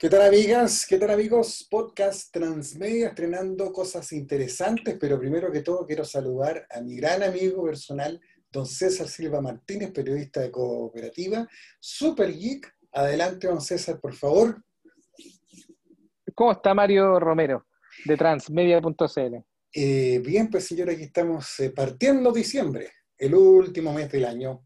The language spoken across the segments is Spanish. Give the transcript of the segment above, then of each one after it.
¿Qué tal amigas? ¿Qué tal amigos? Podcast Transmedia estrenando cosas interesantes, pero primero que todo quiero saludar a mi gran amigo personal, don César Silva Martínez, periodista de cooperativa, Super Geek. Adelante, don César, por favor. ¿Cómo está Mario Romero de transmedia.cl? Eh, bien, pues señor, aquí estamos eh, partiendo diciembre, el último mes del año.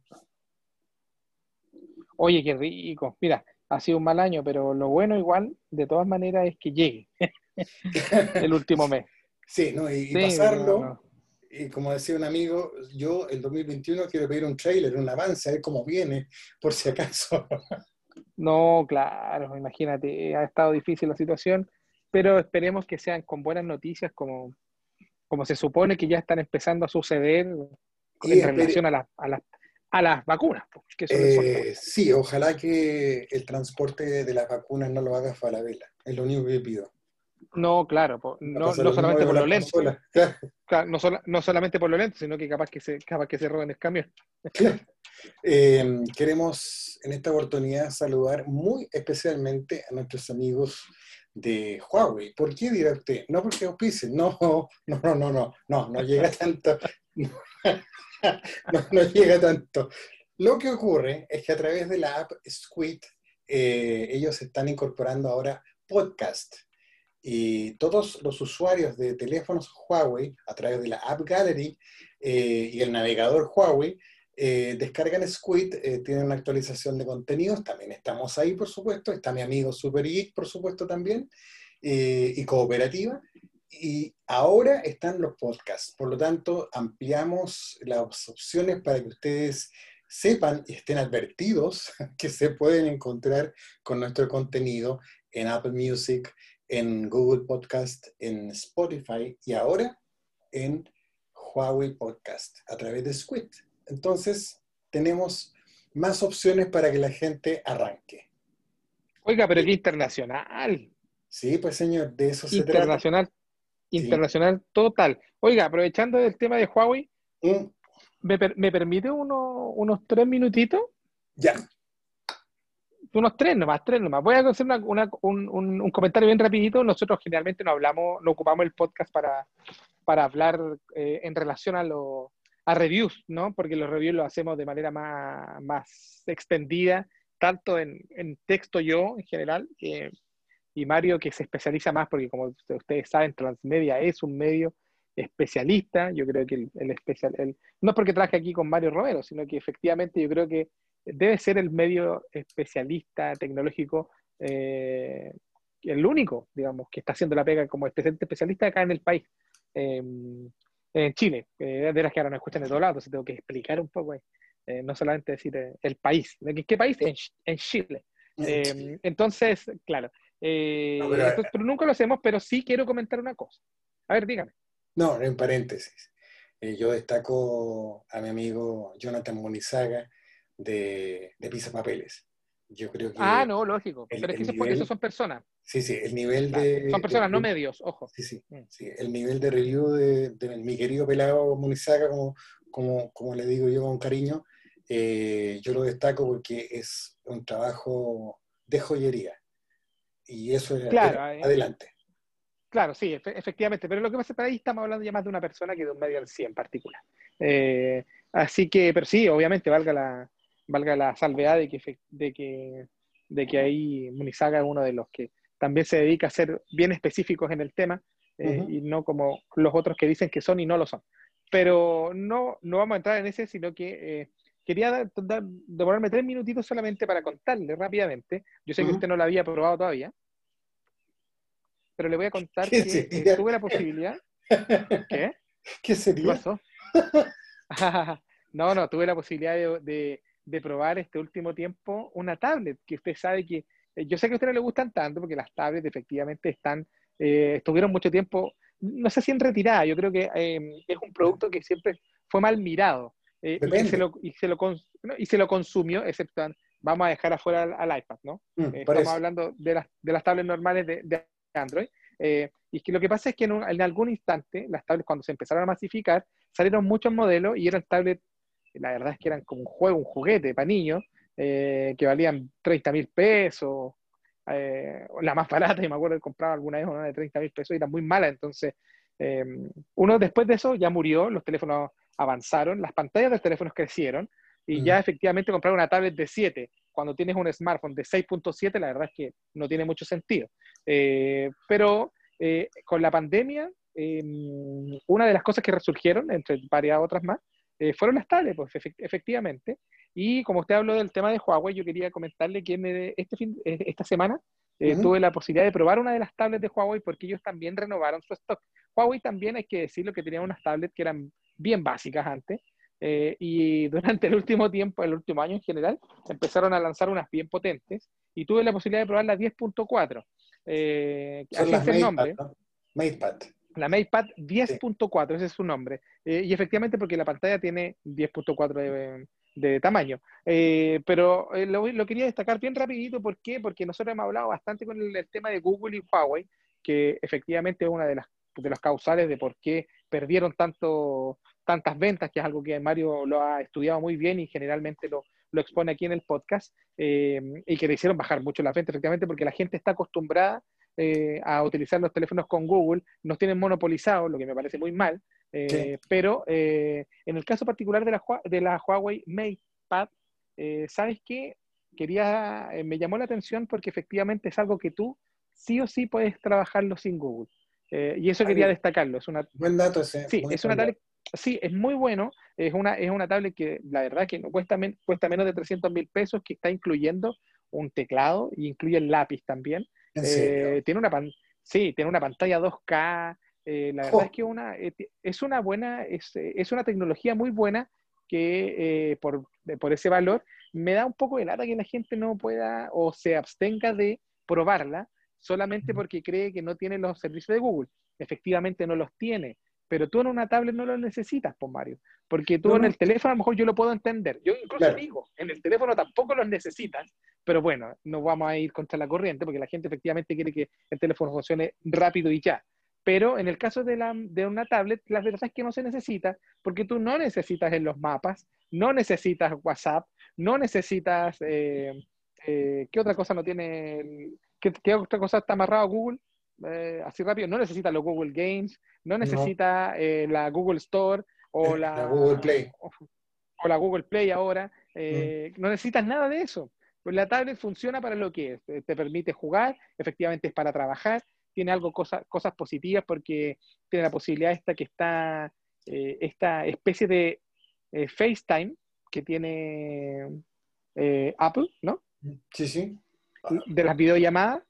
Oye, qué rico. Mira, ha sido un mal año, pero lo bueno igual, de todas maneras, es que llegue el último mes. Sí, ¿no? y, pasarlo, y como decía un amigo, yo el 2021 quiero pedir un trailer, un avance, a ver cómo viene, por si acaso. no, claro, imagínate, ha estado difícil la situación, pero esperemos que sean con buenas noticias, como, como se supone que ya están empezando a suceder en relación a, a las a las vacunas. Eh, sí, ojalá que el transporte de las vacunas no lo haga Falabella, es lo único que pido. No, claro, no, solamente por lo lento. no, solamente por lo lento, sino que capaz que se, capaz que se roben el camión. Eh, queremos en esta oportunidad saludar muy especialmente a nuestros amigos de Huawei. ¿Por qué dirá usted? No porque auspicien, no, no, no, no, no, no, no llega tanto. no, llega tanto. Lo que ocurre es que a través de la app Squid, eh, ellos están incorporando ahora podcast. Y todos los usuarios de teléfonos Huawei, a través de la App Gallery eh, y el navegador Huawei, eh, descargan Squid, tienen una actualización de contenidos, también estamos ahí, por supuesto, está mi amigo Super Geek, por supuesto, también, y Cooperativa, y ahora están los podcasts, por lo tanto ampliamos las opciones para que ustedes sepan y estén advertidos que se pueden encontrar con nuestro contenido en Apple Music, en Google Podcast, en Spotify y ahora en Huawei Podcast a través de Squid. Entonces, tenemos más opciones para que la gente arranque. Oiga, pero qué internacional. Sí, pues señor, de eso se trata. Internacional internacional total. Oiga, aprovechando el tema de Huawei, mm. ¿me, permite unos tres minutitos? Ya. Unos tres nomás, tres nomás. Voy a hacer un, comentario bien rapidito. Nosotros generalmente no hablamos, no ocupamos el podcast para, para hablar eh, en relación a, lo, a reviews, ¿no? Porque los reviews los hacemos de manera más, más extendida, tanto en, en texto yo en general, eh, y Mario que se especializa más, porque como ustedes saben, Transmedia es un medio especialista, yo creo que el, especial, no es porque traje aquí con Mario Romero, sino que efectivamente yo creo que debe ser el medio especialista tecnológico, eh, el único, digamos, que está haciendo la pega como especialista acá en el país, em, en Chile, de las que ahora nos escuchan de todos lados, tengo que explicar un poco, eh, no solamente decir eh, el país, ¿qué país? En, Chile. Em, entonces, claro, eh, pero, nunca lo hacemos, pero sí quiero comentar una cosa. A ver, dígame. No, en paréntesis. Eh, yo destaco a mi amigo Jonathan Monizaga de, de Pisa Papeles. Yo creo que. Ah, no, lógico. pero es que esos son personas. Sí, sí, el nivel de. Son personas, no medios, ojo. Sí, sí, mm. sí. El nivel de review de, mi querido pelado Monizaga, como, como, como le digo yo con cariño, eh, yo lo destaco porque es un trabajo de joyería. Y eso es claro, eh, adelante. Claro, sí, efectivamente. Pero lo que pasa es que ahí estamos hablando ya más de una persona que de un medio al sí en particular. Eh, así que, pero sí, obviamente valga la, valga la salvedad de que, de que, de que ahí Munizaga es uno de los que también se dedica a ser bien específicos en el tema eh, y no como los otros que dicen que son y no lo son. Pero no, no vamos a entrar en ese, sino que quería demorarme tres minutitos solamente para contarle rápidamente. Yo sé que usted no lo había probado todavía, pero le voy a contar que eh, tuve la posibilidad. ¿Qué? ¿Qué sería? pasó? no, no, tuve la posibilidad de, de, probar este último tiempo una tablet, que usted sabe que, eh, yo sé que a usted no le gustan tanto, porque las tablets efectivamente están, eh, estuvieron mucho tiempo, no sé si en retirada, yo creo que es un producto que siempre fue mal mirado. Eh, y, se lo, y, se lo y, se lo, consumió, excepto, vamos a dejar afuera al, iPad, ¿no? Mm, eh, estamos hablando de las, de las tablets normales de, de Android. Eh, y que lo que pasa es que en, en, algún instante, las tablets cuando se empezaron a masificar, salieron muchos modelos y eran tablets, la verdad es que eran como un juego, un juguete para niños, que valían 30 mil pesos, eh, la más barata, y me acuerdo de comprar alguna vez una de 30 mil pesos y era muy mala, entonces eh, uno después de eso ya murió, los teléfonos avanzaron, las pantallas de los teléfonos crecieron y ya efectivamente comprar una tablet de 7 cuando tienes un smartphone de 6.7, la verdad es que no tiene mucho sentido. Eh, pero con la pandemia, una de las cosas que resurgieron, entre varias otras más, fueron las tablets, pues efectivamente. Y como usted habló del tema de Huawei, yo quería comentarle que este fin, eh, esta semana eh, tuve la posibilidad de probar una de las tablets de Huawei porque ellos también renovaron su stock. Huawei también hay que decirlo que tenía unas tablets que eran bien básicas antes. Eh, y durante el último tiempo, el último año en general, empezaron a lanzar unas bien potentes y tuve la posibilidad de probar la 10.4. Eh, así es el nombre. MatePad. La MatePad 10.4, ese es su nombre. y efectivamente porque la pantalla tiene 10.4 de, tamaño. Eh, pero eh, lo, quería destacar bien rapidito, ¿por qué? Porque nosotros hemos hablado bastante con el, tema de Google y Huawei, que efectivamente es una de las de causales de por qué perdieron tanto, tantas ventas, que es algo que Mario lo ha estudiado muy bien y generalmente lo, lo expone aquí en el podcast, eh, y que le hicieron bajar mucho las ventas, efectivamente, porque la gente está acostumbrada a utilizar los teléfonos con Google, nos tienen monopolizados, lo que me parece muy mal, eh, pero eh, en el caso particular de la, de la Huawei MatePad, eh, ¿sabes qué? Quería, me llamó la atención porque efectivamente es algo que tú sí o sí puedes trabajarlo sin Google. y eso quería destacarlo. Es una, buen dato ese. Sí, es una tablet, sí, es muy bueno. Es una, es una tablet que la verdad que no cuesta, cuesta menos de 300 mil pesos, que está incluyendo un teclado y incluye el lápiz también. tiene una sí, tiene una pantalla 2K, eh, la verdad es que una, eh, es una buena, es, es, una tecnología muy buena que eh, por, por, ese valor me da un poco de lata que la gente no pueda o se abstenga de probarla solamente porque cree que no tiene los servicios de Google. Efectivamente no los tiene, pero tú en una tablet no los necesitas, pues Mario, porque tú en el teléfono a lo mejor yo lo puedo entender. Yo incluso digo, en el teléfono tampoco los necesitas, pero bueno, no vamos a ir contra la corriente porque la gente efectivamente quiere que el teléfono funcione rápido y ya. Pero en el caso de, la, de una tablet, la verdad es que no se necesita, porque tú no necesitas en los mapas, no necesitas WhatsApp, no necesitas... Eh, eh, ¿Qué otra cosa no tiene? ¿qué, otra cosa está amarrado a Google? Eh, así rápido, no necesita los Google Games, no necesita la Google Store o la, Google Play. O, la Google Play ahora. Mm. No necesitas nada de eso. Pues la tablet funciona para lo que es. Te permite jugar, efectivamente es para trabajar, tiene algo cosas positivas porque tiene la posibilidad esta que está, eh, esta especie de eh, FaceTime que tiene eh, Apple, ¿no? Sí, sí. De las videollamadas.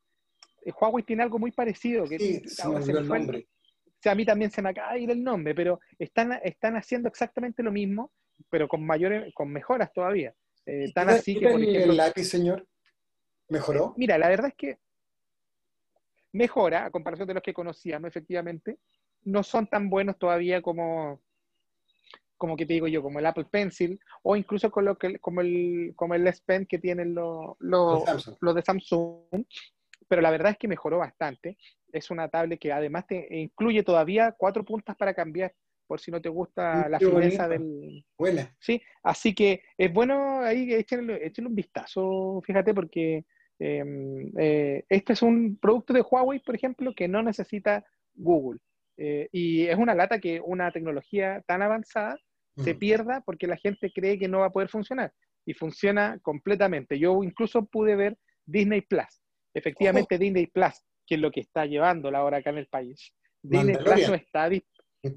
Huawei tiene algo muy parecido. Que sí, se me el nombre. O sea, a mí también se me acaba de ir el nombre, pero están, están haciendo exactamente lo mismo, pero con mayores, con mejoras todavía. tan así que, por ejemplo, el lápiz, señor? ¿Mejoró? mira, la verdad es que mejora a comparación de los que conocíamos, efectivamente. No son tan buenos todavía como, como que te digo yo, como el Apple Pencil, o incluso con lo que, como, el, como el S Pen que tienen los, los, de Samsung. Pero la verdad es que mejoró bastante. Es una tablet que además te incluye todavía cuatro puntas para cambiar, por si no te gusta la fineza del. Buena. Sí, así que es bueno ahí echenle, echenle un vistazo, fíjate, porque Em, eh, este es un producto de Huawei, por ejemplo, que no necesita Google. Eh, y es una lata que una tecnología tan avanzada se pierda porque la gente cree que no va a poder funcionar. Y funciona completamente. Yo incluso pude ver Disney Plus. Efectivamente, Disney Plus, que es lo que está llevando la hora acá en el país. Disney Plus no está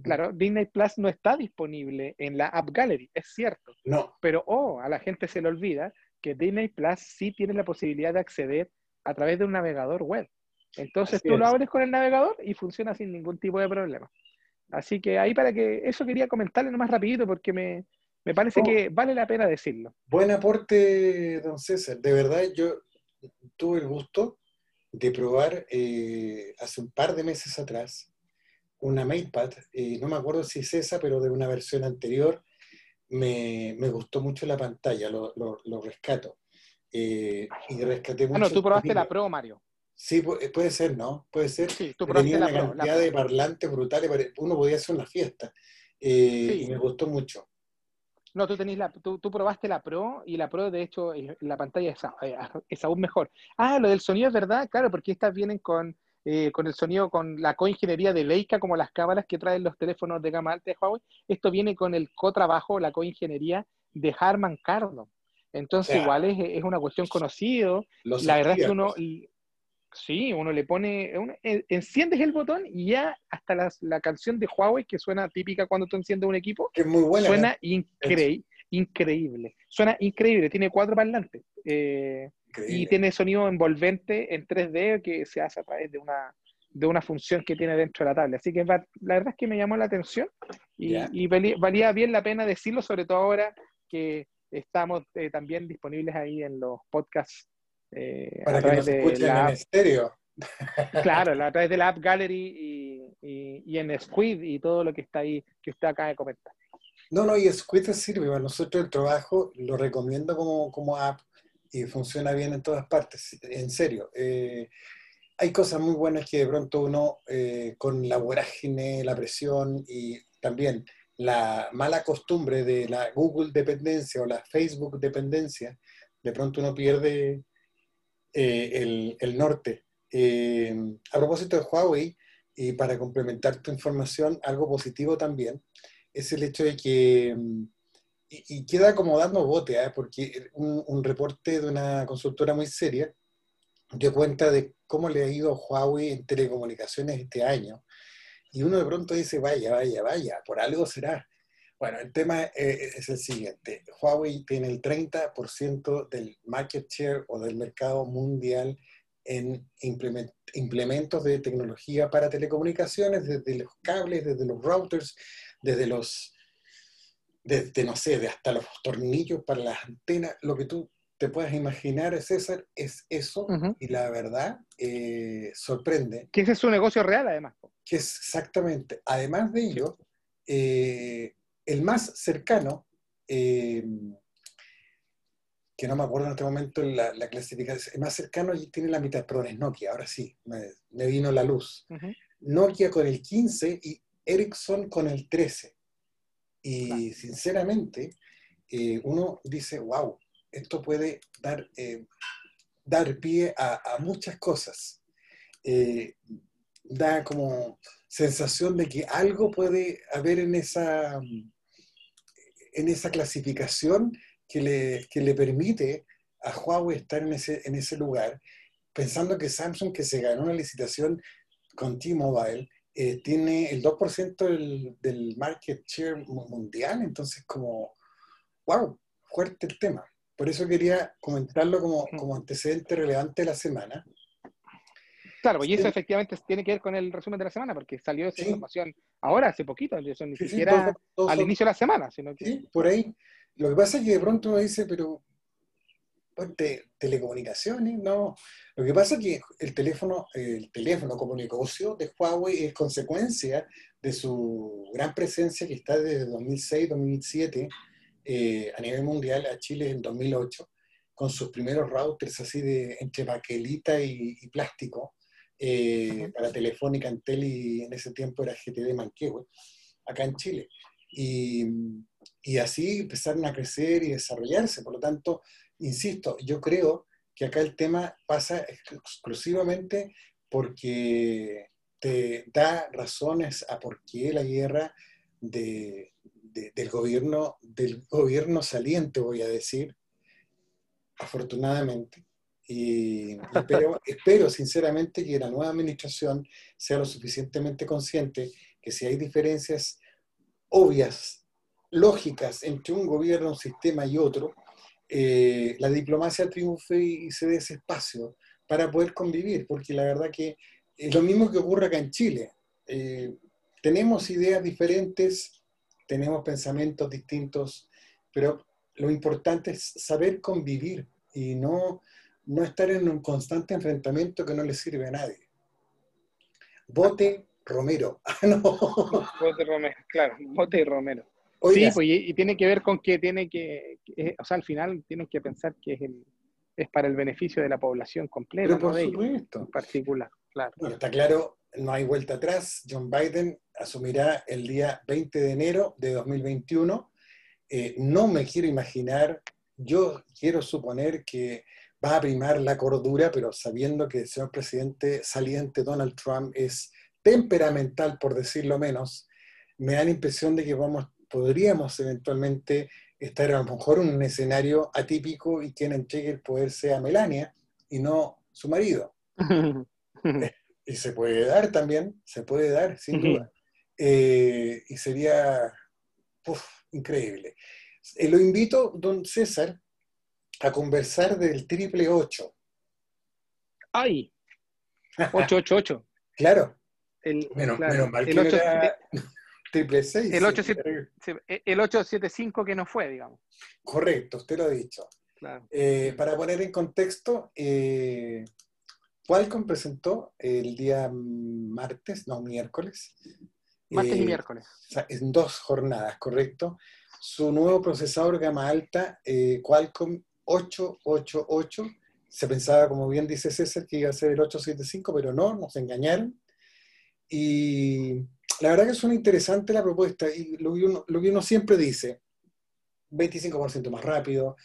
Claro, Disney Plus no está disponible en la App Gallery, es cierto. No. Pero, oh, a la gente se le olvida que Disney Plus sí tiene la posibilidad de acceder a través de un navegador web. Entonces tú lo abres con el navegador y funciona sin ningún tipo de problema. Así que ahí para que eso quería comentarle nomás rapidito porque me, parece que vale la pena decirlo. Buen aporte, don César. De verdad, yo tuve el gusto de probar eh, hace un par de meses atrás una MatePad, eh, no me acuerdo si es esa, pero de una versión anterior, me, me gustó mucho la pantalla, lo, lo, rescato. Eh, y rescaté mucho. Bueno, tú probaste la Pro, Mario. Sí, eh, puede ser, ¿no? Puede ser. Sí, tú Tenía una cantidad de parlantes brutales, uno podía hacer una fiesta. Eh, y me gustó mucho. No, tú, tenés la, tú, tú, probaste la Pro y la Pro, de hecho, la pantalla es, es, aún mejor. Ah, lo del sonido es verdad, claro, porque estas vienen con, eh, con el sonido, con la coingeniería de Leica, como las cámaras que traen los teléfonos de gama alta de Huawei. Esto viene con el co-trabajo, la coingeniería de Harman Kardon. Entonces, igual es, es, una cuestión conocida. La verdad es que uno, Sí, uno le pone, enciendes el botón y ya hasta la canción de Huawei que suena típica cuando tú enciendes un equipo, que es muy buena, suena ¿eh? increíble, suena increíble, tiene cuatro parlantes eh, y tiene sonido envolvente en 3D que se hace a través de una, de una función que tiene dentro de la tablet. Así que la verdad es que me llamó la atención y, valía, bien la pena decirlo, sobre todo ahora que estamos eh, también disponibles ahí en los podcasts eh, Para que nos escuchen en estéreo. Claro, a través de la App Gallery y, en Squid y todo lo que está ahí, que usted acaba de comentar. No, no, y Squid sirve. Para nosotros el trabajo lo recomiendo como, como app y funciona bien en todas partes. En serio. Eh, hay cosas muy buenas que de pronto uno, eh, con la vorágine, la presión y también la mala costumbre de la Google dependencia o la Facebook dependencia, de pronto uno pierde eh, el, norte. Eh, a propósito de Huawei, y para complementar tu información, algo positivo también, es el hecho de que, y, queda como dando bote, ¿eh? porque un, reporte de una consultora muy seria dio cuenta de cómo le ha ido a Huawei en telecomunicaciones este año. Y uno de pronto dice, vaya, vaya, vaya, por algo será. Bueno, el tema eh, es el siguiente. Huawei tiene el 30% del market share o del mercado mundial en implementos de tecnología para telecomunicaciones, desde los cables, desde los routers, desde los, desde, no sé, de hasta los tornillos para las antenas, lo que tú te puedas imaginar, César, es eso, y la verdad eh, sorprende. Que ese es su negocio real, además. Que es exactamente. Además de ello, eh, el más cercano, eh, que no me acuerdo en este momento la, clasificación, el más cercano tiene la mitad, perdón, es Nokia, ahora sí, me, vino la luz. Nokia con el 15 y Ericsson con el 13. Y sinceramente, eh, uno dice, wow, esto puede dar, eh, dar pie a, muchas cosas. da como sensación de que algo puede haber en esa, en esa clasificación que le, le permite a Huawei estar en ese, en ese lugar, pensando que Samsung, que se ganó una licitación con T-Mobile, eh, tiene el 2% del, del, market share mundial, entonces como, wow, fuerte el tema. Por eso quería comentarlo como, como antecedente relevante de la semana, Claro, y eso efectivamente tiene que ver con el resumen de la semana, porque salió esa información ahora, hace poquito, ni siquiera al inicio de la semana. Sino que... Sí, por ahí. Lo que pasa es que de pronto uno dice, pero telecomunicaciones, no. Lo que pasa es que el teléfono, el teléfono como negocio de Huawei es consecuencia de su gran presencia que está desde 2006-2007 eh, a nivel mundial, a Chile en 2008, con sus primeros routers así de entre baquelita y plástico, eh, para Telefónica, Antel y en ese tiempo era GTD Manquehue, acá en Chile. Y, y, así empezaron a crecer y desarrollarse. Por lo tanto, insisto, yo creo que acá el tema pasa exclusivamente porque te da razones a por qué la guerra de, del, gobierno, del gobierno saliente, voy a decir, afortunadamente, y espero, espero, sinceramente que la nueva administración sea lo suficientemente consciente que si hay diferencias obvias, lógicas entre un gobierno, un sistema y otro, eh, la diplomacia triunfe y se dé ese espacio para poder convivir, porque la verdad que es lo mismo que ocurre acá en Chile. Eh, tenemos ideas diferentes, tenemos pensamientos distintos, pero lo importante es saber convivir y no no estar en un constante enfrentamiento que no le sirve a nadie. Vote Romero. Ah, Vote Romero, claro, vote Romero. Sí, pues, y, tiene que ver con que tiene que, o sea, al final tienen que pensar que es, el, es para el beneficio de la población completa, por supuesto. en particular, claro. está claro, no hay vuelta atrás. John Biden asumirá el día 20 de enero de 2021 Eh, no me quiero imaginar, yo quiero suponer que va a primar la cordura, pero sabiendo que el señor presidente saliente Donald Trump es temperamental, por decirlo menos, me da la impresión de que vamos, podríamos eventualmente estar a lo mejor en un escenario atípico y quien entregue el poder sea Melania y no su marido. y se puede dar también, se puede dar, sin duda. Eh, y sería increíble. Eh, lo invito, don César, a conversar del triple 8. ¡Ay! 888. claro. El, menos, mal que 8, triple 6. El, 875 que no fue, digamos. Correcto, usted lo ha dicho. Eh, para poner en contexto, eh, Qualcomm presentó el día martes, no, miércoles. Martes y eh, miércoles. En dos jornadas, correcto. Su nuevo procesador gama alta, Qualcomm 888. Se pensaba, como bien dice César, que iba a ser el 875, pero no, nos engañaron. Y la verdad que suena interesante la propuesta. Y lo que uno, siempre dice, 25% más rápido,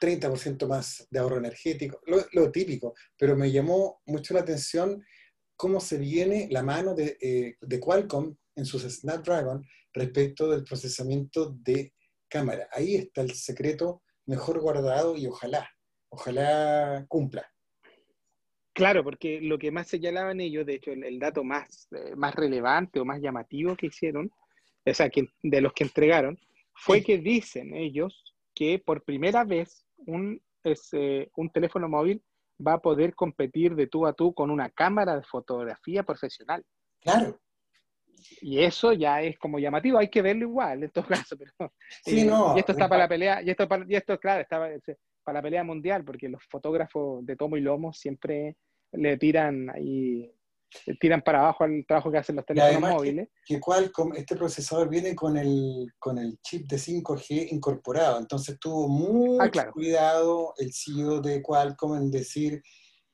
30% más de ahorro energético, lo, típico, pero me llamó mucho la atención cómo se viene la mano de, eh, de, Qualcomm en sus Snapdragon respecto del procesamiento de cámara. Ahí está el secreto mejor guardado y ojalá, ojalá cumpla. Claro, porque lo que más señalaban ellos, de hecho, el, dato más, eh, más relevante o más llamativo que hicieron, o sea, que, de los que entregaron, fue que dicen ellos que por primera vez un, un teléfono móvil va a poder competir de tú a tú con una cámara de fotografía profesional. Claro. Y eso ya es como llamativo, hay que verlo igual en todo caso. Pero, sí, eh, no, y esto está para la pelea, y esto, y esto claro, está para la pelea mundial, porque los fotógrafos de tomo y lomo siempre le tiran ahí tiran para abajo al trabajo que hacen los teléfonos móviles. Que, Qualcomm, este procesador viene con el, con el chip de 5G incorporado, entonces tuvo mucho ah, cuidado el CEO de Qualcomm en decir,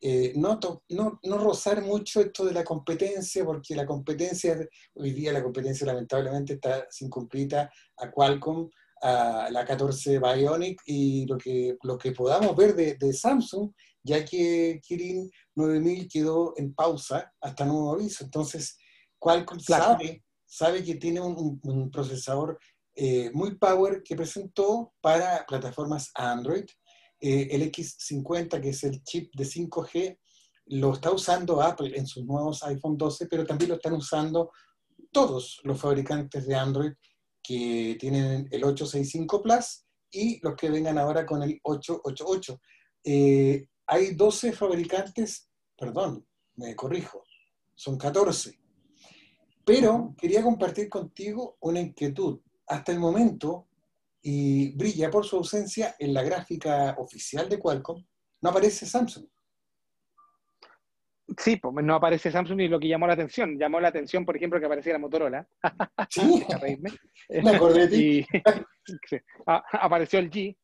eh, no, no, no, rozar mucho esto de la competencia, porque la competencia, hoy día la competencia lamentablemente está sin cumplida a Qualcomm, a la 14 Bionic y lo que, lo que podamos ver de, de Samsung ya que Kirin 9000 quedó en pausa hasta nuevo aviso. Entonces, Qualcomm sabe, sabe que tiene un, procesador eh, muy power que presentó para plataformas Android. Eh, el X50, que es el chip de 5G, lo está usando Apple en sus nuevos iPhone 12, pero también lo están usando todos los fabricantes de Android que tienen el 865 Plus y los que vengan ahora con el 888. Eh, hay 12 fabricantes, perdón, me corrijo, son 14. Pero quería compartir contigo una inquietud. Hasta el momento, y brilla por su ausencia en la gráfica oficial de Qualcomm, no aparece Samsung. Sí, pues no aparece Samsung y lo que llamó la atención. Llamó la atención, por ejemplo, que apareciera Motorola. Sí, me acordé de ti. apareció el G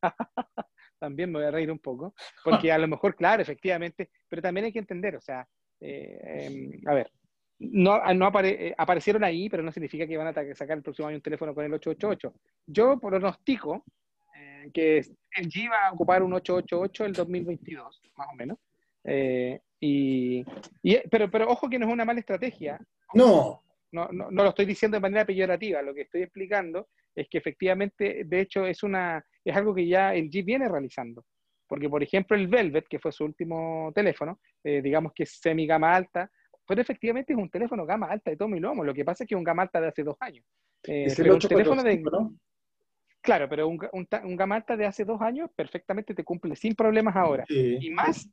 también me voy a reír un poco, porque a lo mejor, claro, efectivamente, pero también hay que entender, o sea, eh, em, a ver, no, no eh, aparecieron ahí, pero no significa que van a sacar el próximo año un teléfono con el 888. Yo pronostico eh, que el G va a ocupar un 888 el 2022, más o menos. y, pero, pero ojo que no es una mala estrategia. No. No, no, no lo estoy diciendo de manera peyorativa, lo que estoy explicando es que efectivamente, de hecho, es, una, es algo que ya el G viene realizando. Porque, por ejemplo, el Velvet, que fue su último teléfono, eh, digamos que es semi gama alta, pero efectivamente es un teléfono gama alta de todo mi lomo. Lo que pasa es que es un gama alta de hace dos años. Eh, es el teléfono de... Claro, pero un, un, gama alta de hace dos años perfectamente te cumple sin problemas ahora. Y, más,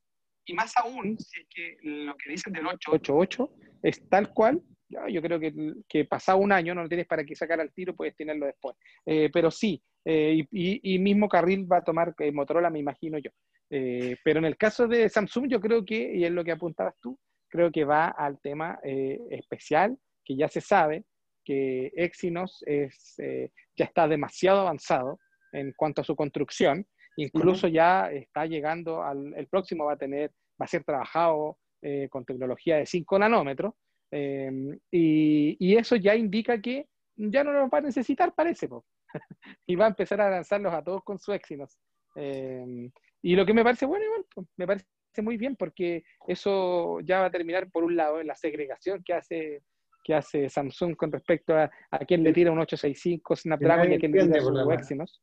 y más aún, si es que lo que dicen del 888 es tal cual yo creo que, que pasado un año no lo tienes para que sacar al tiro, puedes tenerlo después. Eh, pero sí, eh, y, y, mismo carril va a tomar eh, Motorola, me imagino yo. pero en el caso de Samsung, yo creo que, y es lo que apuntabas tú, creo que va al tema especial, que ya se sabe que Exynos es, ya está demasiado avanzado en cuanto a su construcción, incluso ya está llegando al, el próximo va a tener, va a ser trabajado con tecnología de 5 nanómetros, Em, y, eso ya indica que ya no lo va a necesitar, parece. y va a empezar a lanzarlos a todos con su Exynos. Eh, y lo que me parece bueno, igual, pues, me parece muy bien porque eso ya va a terminar por un lado en la segregación que hace que hace Samsung con respecto a, a quién le tira un 865 Snapdragon y a quién le tira su Exynos.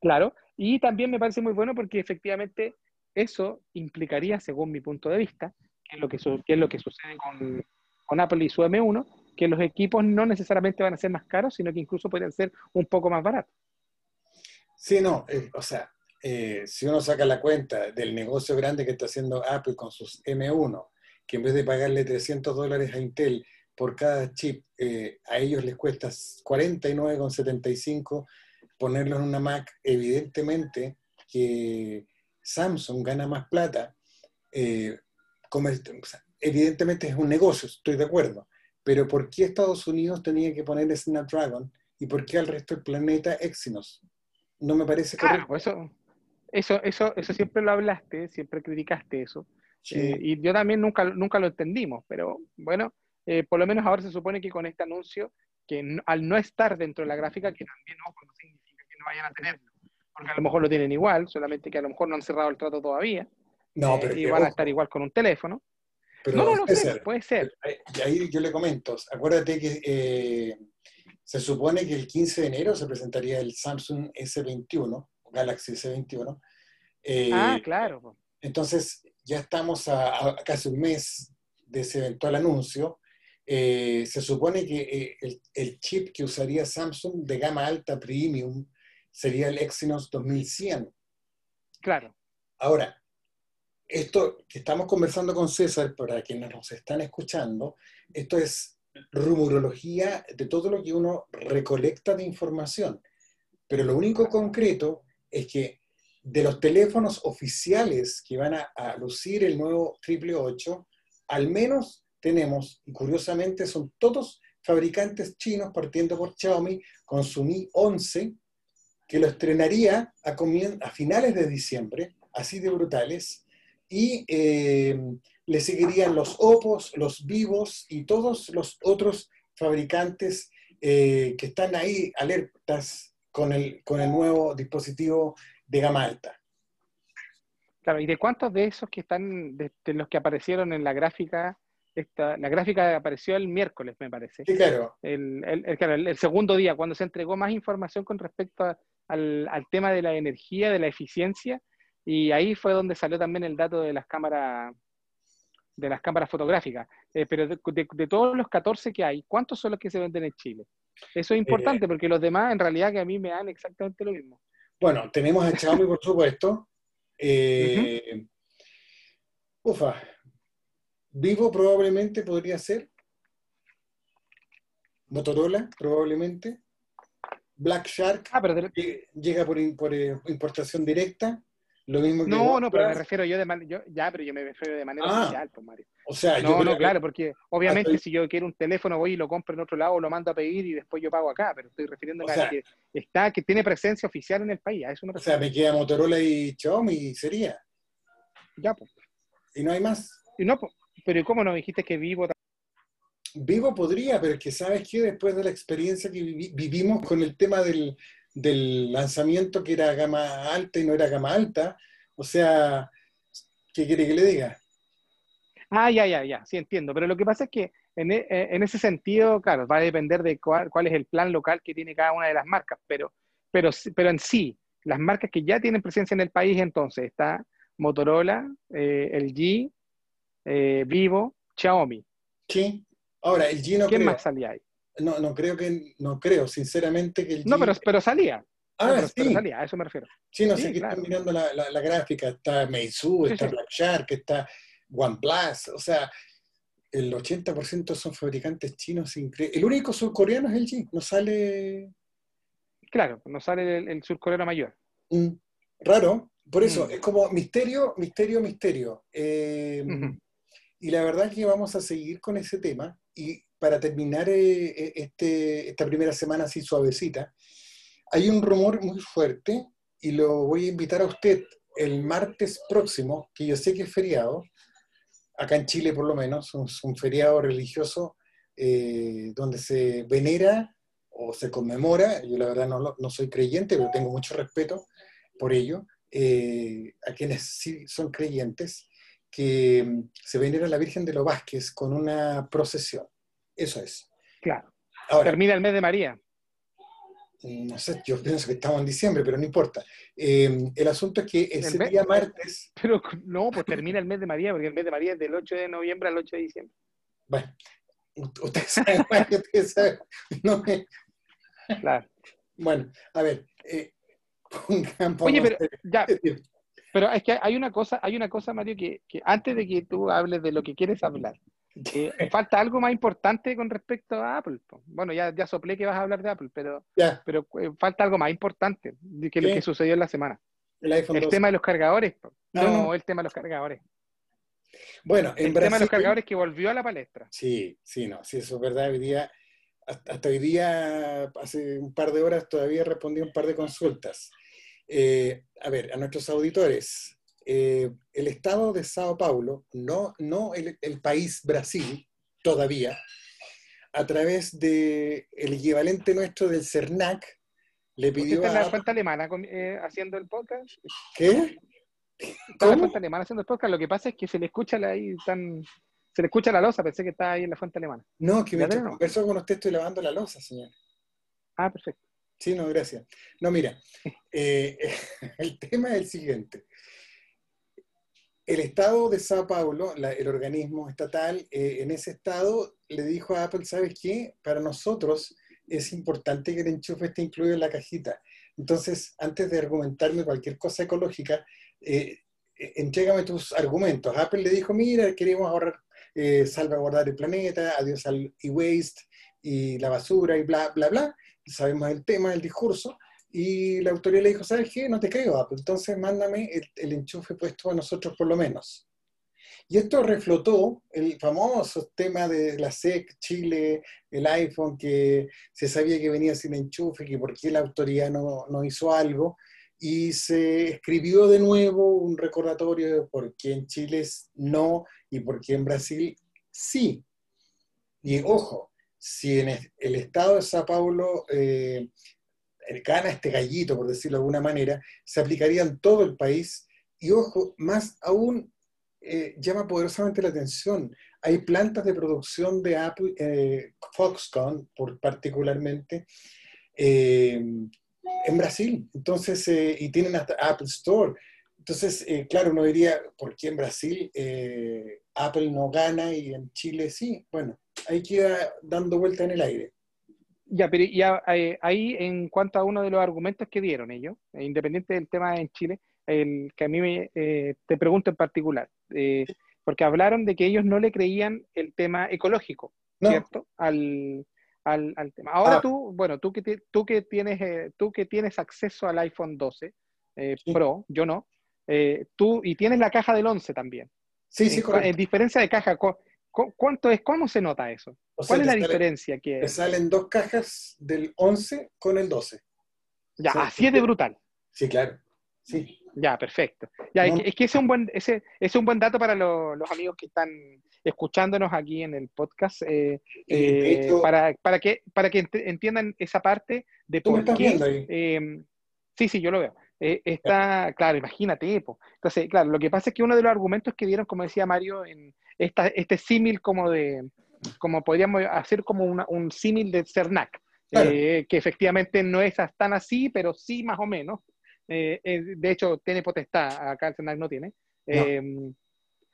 Claro, y también me parece muy bueno porque efectivamente eso implicaría, según mi punto de vista, que es lo que, es lo que sucede con, con Apple y su M1, que los equipos no necesariamente van a ser más caros, sino que incluso pueden ser un poco más baratos. Sí, no, eh, o sea, eh, si uno saca la cuenta del negocio grande que está haciendo Apple con sus M1, que en vez de pagarle 300 dólares a Intel por cada chip, eh, a ellos les cuesta 49,75 ponerlo en una Mac, evidentemente que Samsung gana más plata. Evidentemente es un negocio, estoy de acuerdo, pero ¿por qué Estados Unidos tenía que poner Snapdragon y por qué al resto del planeta Exynos? No me parece correcto. Claro, eso, eso, eso, eso siempre lo hablaste, siempre criticaste eso. Eh, y yo también nunca, nunca lo entendimos, pero bueno, eh, por lo menos ahora se supone que con este anuncio, que al no estar dentro de la gráfica, que también no significa que no vayan a tenerlo, porque a lo mejor lo tienen igual, solamente que a lo mejor no han cerrado el trato todavía. No, eh, pero y van a estar igual con un teléfono no, no, sé, puede ser. Y ahí yo le comento, acuérdate que eh, se supone que el 15 de enero se presentaría el Samsung S21, Galaxy S21. Eh, ah, claro. Entonces, ya estamos a, casi un mes de ese eventual anuncio. Eh, se supone que el, el, chip que usaría Samsung de gama alta premium sería el Exynos 2100. Claro. Ahora, esto que estamos conversando con César, para quienes nos están escuchando, esto es rumorología de todo lo que uno recolecta de información. Pero lo único concreto es que de los teléfonos oficiales que van a, lucir el nuevo triple 8, al menos tenemos, y curiosamente son todos fabricantes chinos, partiendo por Xiaomi, con su Mi 11, que lo estrenaría a, a finales de diciembre, así de brutales, y eh, le seguirían los Opos, los Vivos y todos los otros fabricantes eh, que están ahí alertas con el, con el nuevo dispositivo de gama alta. Claro, ¿y de cuántos de esos que están, de, los que aparecieron en la gráfica, esta, la gráfica apareció el miércoles, me parece? Sí, claro. El, el, segundo día, cuando se entregó más información con respecto al, al, tema de la energía, de la eficiencia, y ahí fue donde salió también el dato de las cámaras de las cámaras fotográficas. Eh, pero de, todos los 14 que hay, ¿cuántos son los que se venden en Chile? Eso es importante eh, porque los demás en realidad que a mí me dan exactamente lo mismo. Bueno, tenemos a Xiaomi por supuesto. Eh, ufa. Vivo probablemente podría ser. Motorola probablemente. Black Shark ah, llega por, por importación directa no, no, pero me refiero yo de manera, ya, pero yo me refiero de manera ah, oficial, pues Mario. O sea, no, no, claro, porque obviamente si yo quiero un teléfono voy y lo compro en otro lado, lo mando a pedir y después yo pago acá, pero estoy refiriendo a que está, que tiene presencia oficial en el país. eso o sea, me queda Motorola y Xiaomi sería. Ya, pues. Y no hay más. Y no, pues, pero ¿cómo no dijiste que Vivo? Vivo podría, pero es que sabes que después de la experiencia que vivimos con el tema del, del lanzamiento que era gama alta y no era gama alta. O sea, ¿qué quiere que le diga? Ah, ya, ya, ya, sí entiendo. Pero lo que pasa es que en, e, eh, ese sentido, claro, va a depender de cuál, es el plan local que tiene cada una de las marcas. Pero, pero, pero en sí, las marcas que ya tienen presencia en el país, entonces está Motorola, eh, LG, eh, Vivo, Xiaomi. Sí. Ahora, el G no ¿Quién más salía ahí? No, no creo que, no creo, sinceramente, que el No, pero, pero salía. Ah, sí. salía, a eso me refiero. Sí, no sé, que están mirando la, la, gráfica, está Meizu, está Black Shark, está OnePlus, o sea, el 80% son fabricantes chinos El único surcoreano es el G, no sale... Claro, no sale el, surcoreano mayor. Mm, raro, por eso, mm. es como misterio, misterio, misterio. Eh, y la verdad es que vamos a seguir con ese tema y para terminar eh, eh, este, esta primera semana así suavecita, hay un rumor muy fuerte y lo voy a invitar a usted el martes próximo, que yo sé que es feriado, acá en Chile por lo menos, es un feriado religioso eh, donde se venera o, se conmemora, yo la verdad no, soy creyente, pero tengo mucho respeto por ello, a quienes sí son creyentes, que mm, se venera la Virgen de los Vázquez con una procesión. Eso es. Claro. Ahora, Termina el mes de María. No sé, yo pienso que estamos en diciembre, pero no importa. Eh, el asunto es que ese día martes. Pero no, pues termina el mes de María, porque el mes de María es del 8 de noviembre al 8 de diciembre. Bueno, ustedes saben más que ustedes saben. No me... Claro. Bueno, a ver. Eh, Oye, pero ya. Pero es que hay una cosa, hay una cosa, Mario, que, que antes de que tú hables de lo que quieres hablar, eh, falta algo más importante con respecto a Apple. Bueno, ya, ya soplé que vas a hablar de Apple, pero, pero eh, falta algo más importante que lo que sucedió en la semana. El, tema de los cargadores. No. el tema de los cargadores. Bueno, en el tema de los cargadores que volvió a la palestra. Sí, sí, no, sí, eso es verdad. Hoy día, hasta, hoy día, hace un par de horas, todavía respondí un par de consultas. Eh, a ver, a nuestros auditores, eh, el estado de Sao Paulo, no, no el, país Brasil, todavía, a través del el equivalente nuestro del CERNAC, le pidió ¿Usted está en la cuenta alemana eh, haciendo el podcast? ¿Qué? Está en la cuenta alemana haciendo el podcast. Lo que pasa es que se le escucha ahí tan... Se le escucha la losa, pensé que estaba ahí en la fuente alemana. No, que mientras converso con usted estoy lavando la losa, señor. Ah, perfecto. Sí, no, gracias. No, mira, eh, el tema es el siguiente el Estado de Sao Paulo, el organismo estatal, eh, en ese estado le dijo a Apple, ¿sabes qué? Para nosotros es importante que el enchufe esté incluido en la cajita. Entonces, antes de argumentarme cualquier cosa ecológica, eh, eh, entrégame tus argumentos. Apple le dijo, mira, queremos ahorrar, salvaguardar el planeta, adiós al e-waste y la basura y bla, bla, bla. Sabemos el tema, el discurso. Y la autoridad le dijo, ¿sabes qué? No te creo, Entonces mándame el, enchufe puesto a nosotros por lo menos. Y esto reflotó el famoso tema de la SEC, Chile, el iPhone, que se sabía que venía sin enchufe, que por qué la autoridad no, no hizo algo. Y se escribió de nuevo un recordatorio de por qué en Chile no y por qué en Brasil sí. Y ojo, si en el estado de Sao Paulo eh, gana este gallito, por decirlo de alguna manera, se aplicaría en todo el país. Y ojo, más aún eh, llama poderosamente la atención. Hay plantas de producción de Apple, eh, Foxconn particularmente, eh, en Brasil. Entonces, y tienen hasta Apple Store. Entonces, claro, uno diría, ¿por qué en Brasil Apple no gana y en Chile sí? Bueno, ahí queda dando vuelta en el aire. Ya, pero ya eh, ahí en cuanto a uno de los argumentos que dieron ellos, eh, independiente del tema en Chile, el que a mí me, eh, te pregunto en particular, porque hablaron de que ellos no le creían el tema ecológico, ¿cierto? Al, al, tema. Ahora ah. tú, bueno, tú que, tú que tienes, tú que tienes acceso al iPhone 12 Pro, yo no, tú y tienes la caja del 11 también. Sí, sí, correcto. En diferencia de caja, ¿Cuánto es? ¿Cómo se nota eso? ¿Cuál es la diferencia? Que... salen dos cajas del 11 con el 12. Ya, así es de brutal. Sí, claro. Sí. Ya, perfecto. Ya, es que ese es un buen, ese, es un buen dato para los amigos que están escuchándonos aquí en el podcast, eh, eh, para, para, que, para que entiendan esa parte de por qué. Em, sí, sí, yo lo veo. Eh, está, claro, imagínate. Entonces, claro, lo que pasa es que uno de los argumentos que dieron, como decía Mario, en, este símil como de, como podríamos hacer como un símil de CERNAC, eh, que efectivamente no es tan así, pero sí más o menos. Eh, eh, de hecho, tiene potestad, acá el CERNAC no tiene.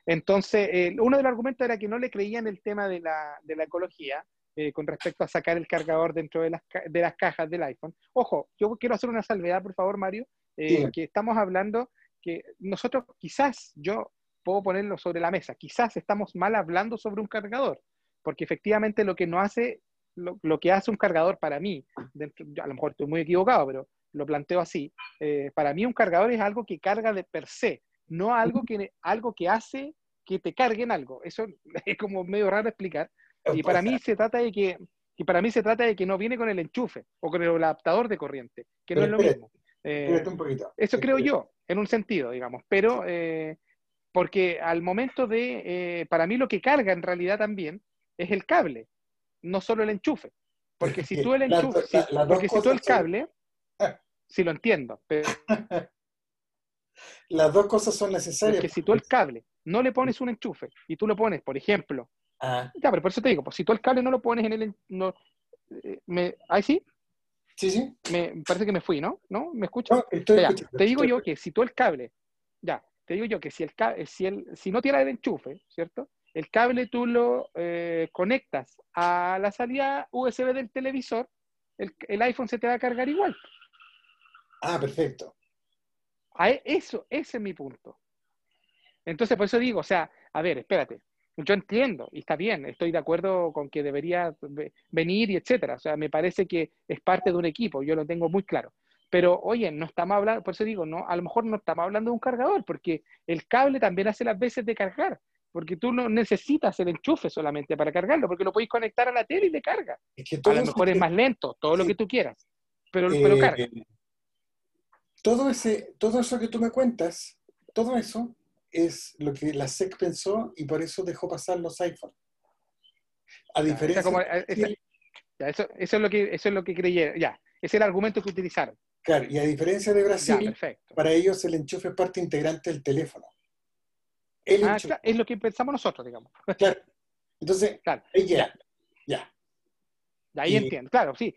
entonces, uno de los argumentos era que no le creían el tema de la, de la ecología, con respecto a sacar el cargador dentro de las, de las cajas del iPhone. Ojo, yo quiero hacer una salvedad, por favor, Mario, que estamos hablando que nosotros quizás, yo puedo ponerlo sobre la mesa. Quizás estamos mal hablando sobre un cargador, porque efectivamente lo que no hace, lo, que hace un cargador para mí, a lo mejor estoy muy equivocado, pero lo planteo así, eh, para mí un cargador es algo que carga de per se, no algo que, algo que hace que te carguen algo. Eso es como medio raro explicar. Y para mí se trata de que, y para mí se trata de que no viene con el enchufe o con el adaptador de corriente, que no es lo mismo. Eh, eso creo yo, en un sentido, digamos. Pero eh, porque al momento de, eh, para mí lo que carga en realidad también es el cable, no solo el enchufe. Porque si tú el enchufe, porque si tú el cable, si lo entiendo, pero... Las dos cosas son necesarias. Porque si tú el cable no le pones un enchufe y tú lo pones, por ejemplo, ah. ya, pero por eso te digo, pues si tú el cable no lo pones en el... No, eh, me, ¿Ahí sí? Sí, sí. Me parece que me fui, ¿no? ¿No? ¿Me escuchas? te digo yo que si tú el cable, ya, te digo yo que si el si el, si no tiene el enchufe, ¿cierto? El cable tú lo eh, conectas a la salida USB del televisor, el, el, iPhone se te va a cargar igual. Ah, perfecto. A e, eso, ese es mi punto. Entonces, por eso digo, o sea, a ver, espérate, yo entiendo, y está bien, estoy de acuerdo con que debería venir y etcétera. O sea, me parece que es parte de un equipo, yo lo tengo muy claro. Pero, oye, no estamos hablando, por eso digo, no, a lo mejor no estamos hablando de un cargador, porque el cable también hace las veces de cargar, porque tú no necesitas el enchufe solamente para cargarlo, porque lo podéis conectar a la tele y le carga. a lo mejor es más lento, todo lo que tú quieras, pero, pero carga. Eh, todo, ese, todo eso que tú me cuentas, todo eso es lo que la SEC pensó y por eso dejó pasar los iPhones. A diferencia... Eh, eso, eso, es lo que, eso es lo que creyeron, ya, ese es el argumento que utilizaron. Claro, y a diferencia de Brasil, para ellos el enchufe es parte integrante del teléfono. Ah, es lo que pensamos nosotros, digamos. Claro. Entonces, claro. ya, ya. Ahí entiendo, claro, sí.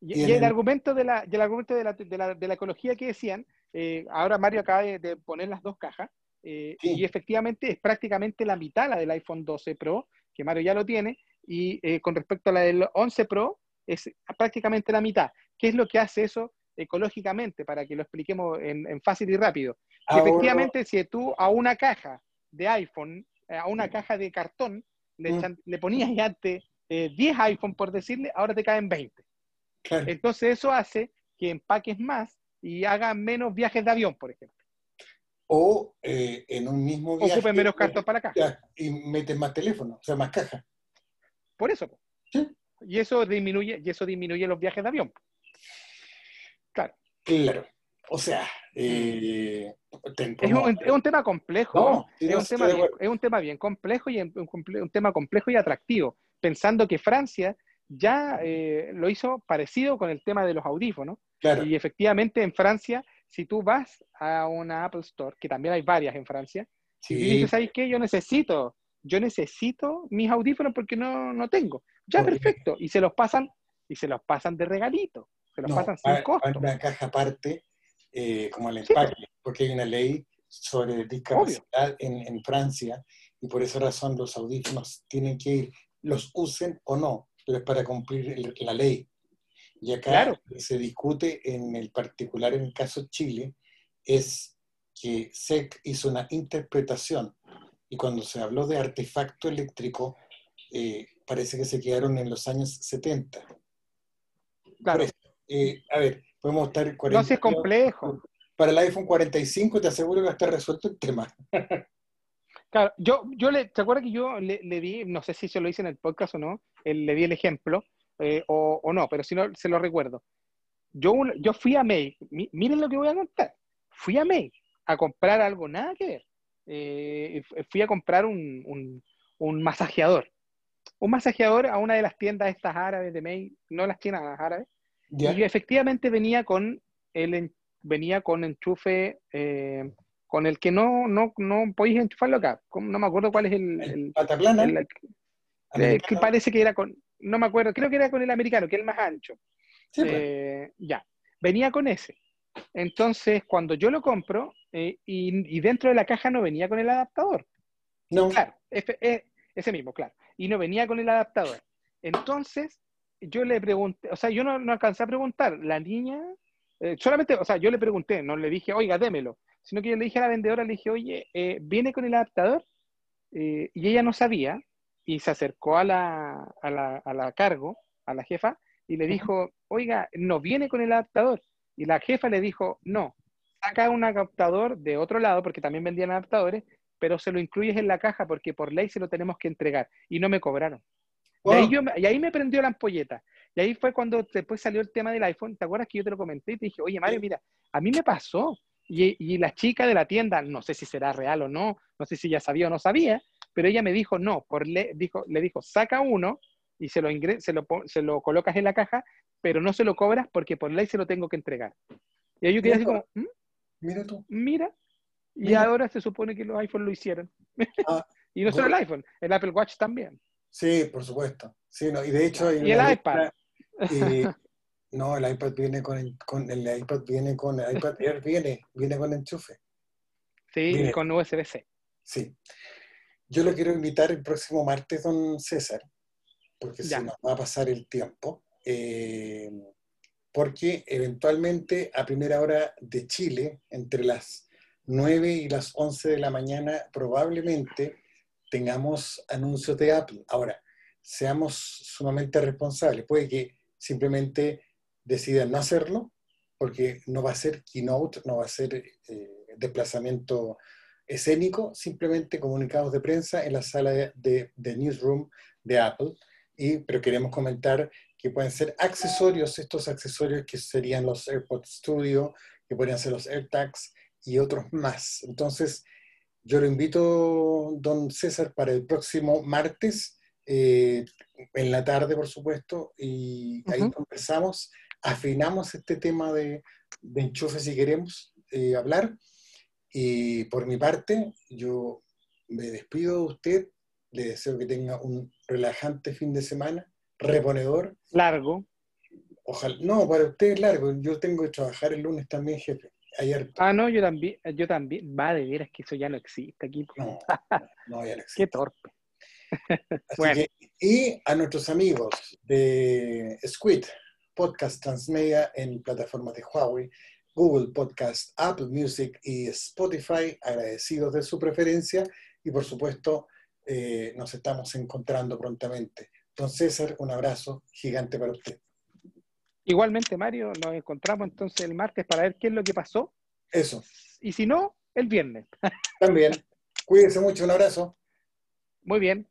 Y, el, argumento, de la, el argumento de la, de, la, de la ecología que decían, eh, ahora Mario acaba de, poner las dos cajas, eh, y efectivamente es prácticamente la mitad la del iPhone 12 Pro, que Mario ya lo tiene, y eh, con respecto a la del 11 Pro, es prácticamente la mitad. ¿Qué es lo que hace eso ecológicamente? Para que lo expliquemos en, fácil y rápido. efectivamente, si tú a una caja de iPhone, a una caja de cartón, le, mm. ponías ya antes 10 iPhone, por decirle, ahora te caen 20. Entonces eso hace que empaques más y hagas menos viajes de avión, por ejemplo. O eh, en un mismo viaje. Ocupen menos cartón para acá. Y metes más teléfono, o sea, más caja. Por eso. Y eso disminuye, y eso disminuye los viajes de avión. Claro. Claro. O sea, eh, es, un, tema complejo. es, un tema bien, es, un tema bien, complejo y un, un, tema complejo y atractivo. Pensando que Francia ya eh, lo hizo parecido con el tema de los audífonos. Y efectivamente en Francia, si tú vas a una Apple Store, que también hay varias en Francia, y dices, ¿sabes qué? Yo necesito, yo necesito mis audífonos porque no, no tengo. Ya, perfecto. Y se los pasan, y se los pasan de regalito. Se los pasan sin costo. una caja aparte, eh, como el empaque, porque hay una ley sobre discapacidad en, en Francia, y por esa razón los audífonos tienen que ir, los usen o no pero es para cumplir la ley. Y acá se discute en el particular, en el caso Chile, es que SEC hizo una interpretación y cuando se habló de artefacto eléctrico, eh, parece que se quedaron en los años 70. Claro. Eh, a ver, podemos estar... 40 no, es complejo. Para el iPhone 45 te aseguro que está resuelto el tema. Claro, yo, yo le, ¿te acuerdas que yo le, le, di, no sé si se lo hice en el podcast o no, le di el ejemplo, eh, o, o, no, pero si no, se lo recuerdo. Yo, yo fui a May, miren lo que voy a contar, fui a May a comprar algo, nada que ver. Eh, fui a comprar un, un, un, masajeador. Un masajeador a una de las tiendas estas árabes de May, no las tiendas árabes, y efectivamente venía con, el, venía con enchufe... Eh, con el que no, no, no podéis enchufarlo acá. No me acuerdo cuál es el... el, el que parece que era con... No me acuerdo, creo que era con el americano, que es el más ancho. Pues. Eh, ya, venía con ese. Entonces, cuando yo lo compro, eh, y, dentro de la caja no venía con el adaptador. No. Claro, ese, mismo, claro. Y no venía con el adaptador. Entonces, yo le pregunté, o sea, yo no, no alcancé a preguntar. La niña, eh, solamente, o sea, yo le pregunté, no le dije, oiga, démelo sino que yo le dije a la vendedora, le dije, oye, eh, ¿viene con el adaptador? Eh, y ella no sabía, y se acercó a la, a, la, a la cargo, a la jefa, y le dijo, oiga, no viene con el adaptador. Y la jefa le dijo, no, saca un adaptador de otro lado, porque también vendían adaptadores, pero se lo incluyes en la caja porque por ley se lo tenemos que entregar. Y no me cobraron. Y, ahí y, ahí me prendió la ampolleta. Y ahí fue cuando después salió el tema del iPhone. ¿Te acuerdas que yo te lo comenté y te dije, oye, Mario, mira, a mí me pasó. Y, la chica de la tienda, no sé si será real o no, no sé si ya sabía o no sabía, pero ella me dijo, no, por le, dijo, le dijo, saca uno, y se lo, se, lo, se lo colocas en la caja, pero no se lo cobras porque por ley se lo tengo que entregar. Y ahí yo quedé así como, ¿Mm? mira tú. Mira. Y ahora se supone que los iPhones lo hicieron. Ah, y no solo el iPhone, el Apple Watch también. Sí, por supuesto. Sí, no, y de hecho... Y el iPad. no, el iPad viene con, con, el iPad viene con el iPad Air viene, viene con enchufe. Sí, con USB-C. Sí. Yo lo quiero invitar el próximo martes, don César, porque se nos va a pasar el tiempo. Eh, porque eventualmente a primera hora de Chile, entre las 9 y las 11 de la mañana, probablemente tengamos anuncios de Apple. Ahora, seamos sumamente responsables. Puede que simplemente decidan no hacerlo, porque no va a ser keynote, no va a ser eh, desplazamiento escénico, simplemente comunicados de prensa en la sala de, de, newsroom de Apple. Y, pero queremos comentar que pueden ser accesorios, estos accesorios que serían los AirPods Studio, que podrían ser los AirTags y otros más. Entonces, yo lo invito, don César, para el próximo martes, eh, en la tarde, por supuesto, y ahí conversamos, afinamos este tema de, de enchufe si queremos eh, hablar. Y por mi parte, yo me despido de usted, le deseo que tenga un relajante fin de semana, reponedor. Largo. Ojalá, no, para usted es largo, yo tengo que trabajar el lunes también, jefe. Ah, no, yo también, yo también. Va, de veras que eso ya no existe aquí. No, no, ya no existe. Qué torpe. Bueno. y a nuestros amigos de Squid, Podcast Transmedia en plataformas de Huawei, Google Podcast, Apple Music y Spotify, agradecidos de su preferencia y por supuesto eh, nos estamos encontrando prontamente. Don César, un abrazo gigante para usted. Igualmente, Mario, nos encontramos entonces el martes para ver qué es lo que pasó. Eso. Y si no, el viernes. También. Cuídense mucho, un abrazo. Muy bien.